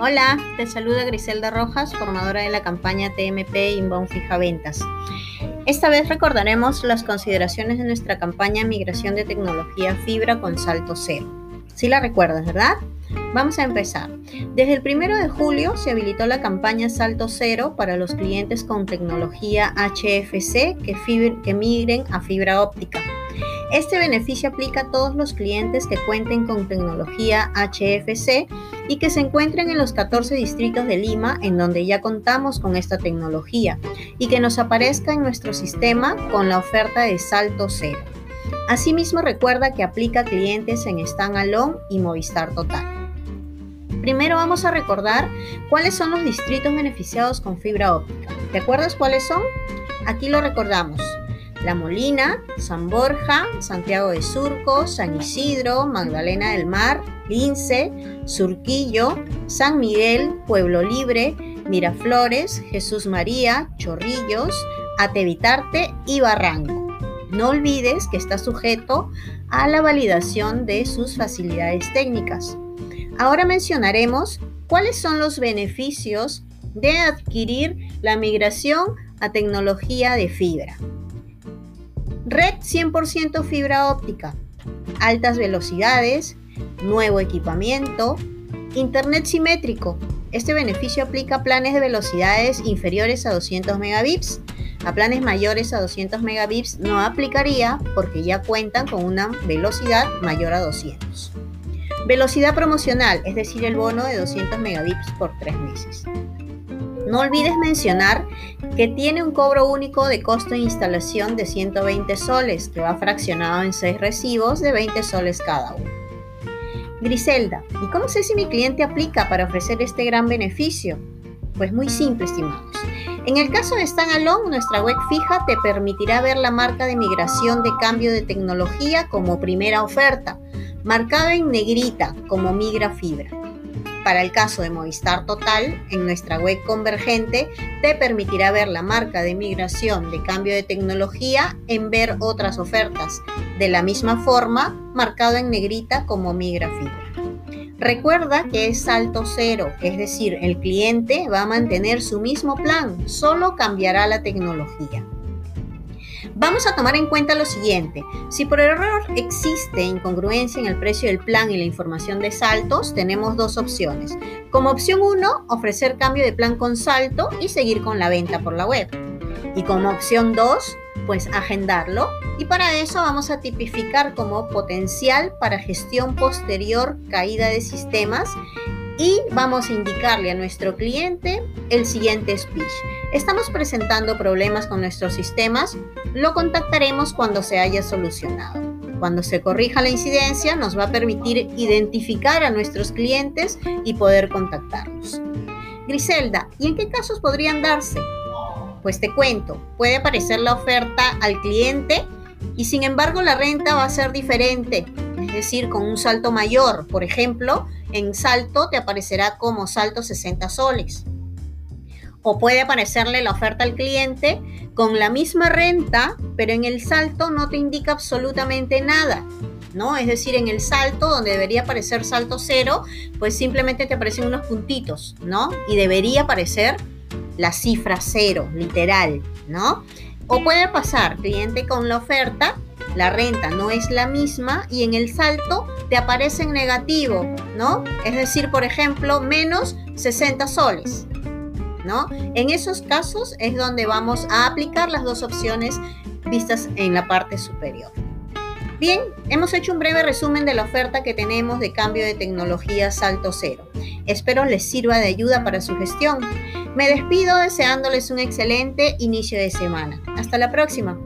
Hola, te saluda Griselda Rojas, formadora de la campaña TMP Inbound Fija Ventas. Esta vez recordaremos las consideraciones de nuestra campaña Migración de Tecnología Fibra con Salto Cero. Si la recuerdas, ¿verdad? Vamos a empezar. Desde el 1 de julio se habilitó la campaña Salto Cero para los clientes con tecnología HFC que, que migren a fibra óptica. Este beneficio aplica a todos los clientes que cuenten con tecnología HFC y que se encuentren en los 14 distritos de Lima en donde ya contamos con esta tecnología y que nos aparezca en nuestro sistema con la oferta de salto cero. Asimismo recuerda que aplica a clientes en Standalone y Movistar Total. Primero vamos a recordar cuáles son los distritos beneficiados con fibra óptica. ¿Te acuerdas cuáles son? Aquí lo recordamos. La Molina, San Borja, Santiago de Surco, San Isidro, Magdalena del Mar, Lince, Surquillo, San Miguel, Pueblo Libre, Miraflores, Jesús María, Chorrillos, Atevitarte y Barranco. No olvides que está sujeto a la validación de sus facilidades técnicas. Ahora mencionaremos cuáles son los beneficios de adquirir la migración a tecnología de fibra. Red 100% fibra óptica, altas velocidades, nuevo equipamiento, Internet simétrico. Este beneficio aplica a planes de velocidades inferiores a 200 megabits. A planes mayores a 200 megabits no aplicaría porque ya cuentan con una velocidad mayor a 200. Velocidad promocional, es decir, el bono de 200 megabits por 3 meses. No olvides mencionar que tiene un cobro único de costo de instalación de 120 soles, que va fraccionado en 6 recibos de 20 soles cada uno. Griselda, ¿y cómo sé si mi cliente aplica para ofrecer este gran beneficio? Pues muy simple, estimados. En el caso de Standalone, nuestra web fija te permitirá ver la marca de migración de cambio de tecnología como primera oferta, marcado en negrita como migra fibra para el caso de Movistar Total, en nuestra web convergente te permitirá ver la marca de migración de cambio de tecnología en ver otras ofertas, de la misma forma marcado en negrita como Migra Fibra. Recuerda que es salto cero, es decir, el cliente va a mantener su mismo plan, solo cambiará la tecnología. Vamos a tomar en cuenta lo siguiente. Si por error existe incongruencia en el precio del plan y la información de saltos, tenemos dos opciones. Como opción 1, ofrecer cambio de plan con salto y seguir con la venta por la web. Y como opción 2, pues agendarlo. Y para eso vamos a tipificar como potencial para gestión posterior caída de sistemas y vamos a indicarle a nuestro cliente el siguiente speech. Estamos presentando problemas con nuestros sistemas, lo contactaremos cuando se haya solucionado. Cuando se corrija la incidencia nos va a permitir identificar a nuestros clientes y poder contactarlos. Griselda, ¿y en qué casos podrían darse? Pues te cuento, puede aparecer la oferta al cliente y sin embargo la renta va a ser diferente, es decir, con un salto mayor. Por ejemplo, en salto te aparecerá como salto 60 soles. O puede aparecerle la oferta al cliente con la misma renta, pero en el salto no te indica absolutamente nada. ¿no? Es decir, en el salto, donde debería aparecer salto cero, pues simplemente te aparecen unos puntitos, ¿no? Y debería aparecer la cifra cero, literal, ¿no? O puede pasar, cliente con la oferta, la renta no es la misma y en el salto te aparece en negativo, ¿no? Es decir, por ejemplo, menos 60 soles, ¿no? En esos casos es donde vamos a aplicar las dos opciones vistas en la parte superior. Bien, hemos hecho un breve resumen de la oferta que tenemos de cambio de tecnología Salto Cero. Espero les sirva de ayuda para su gestión. Me despido deseándoles un excelente inicio de semana. Hasta la próxima.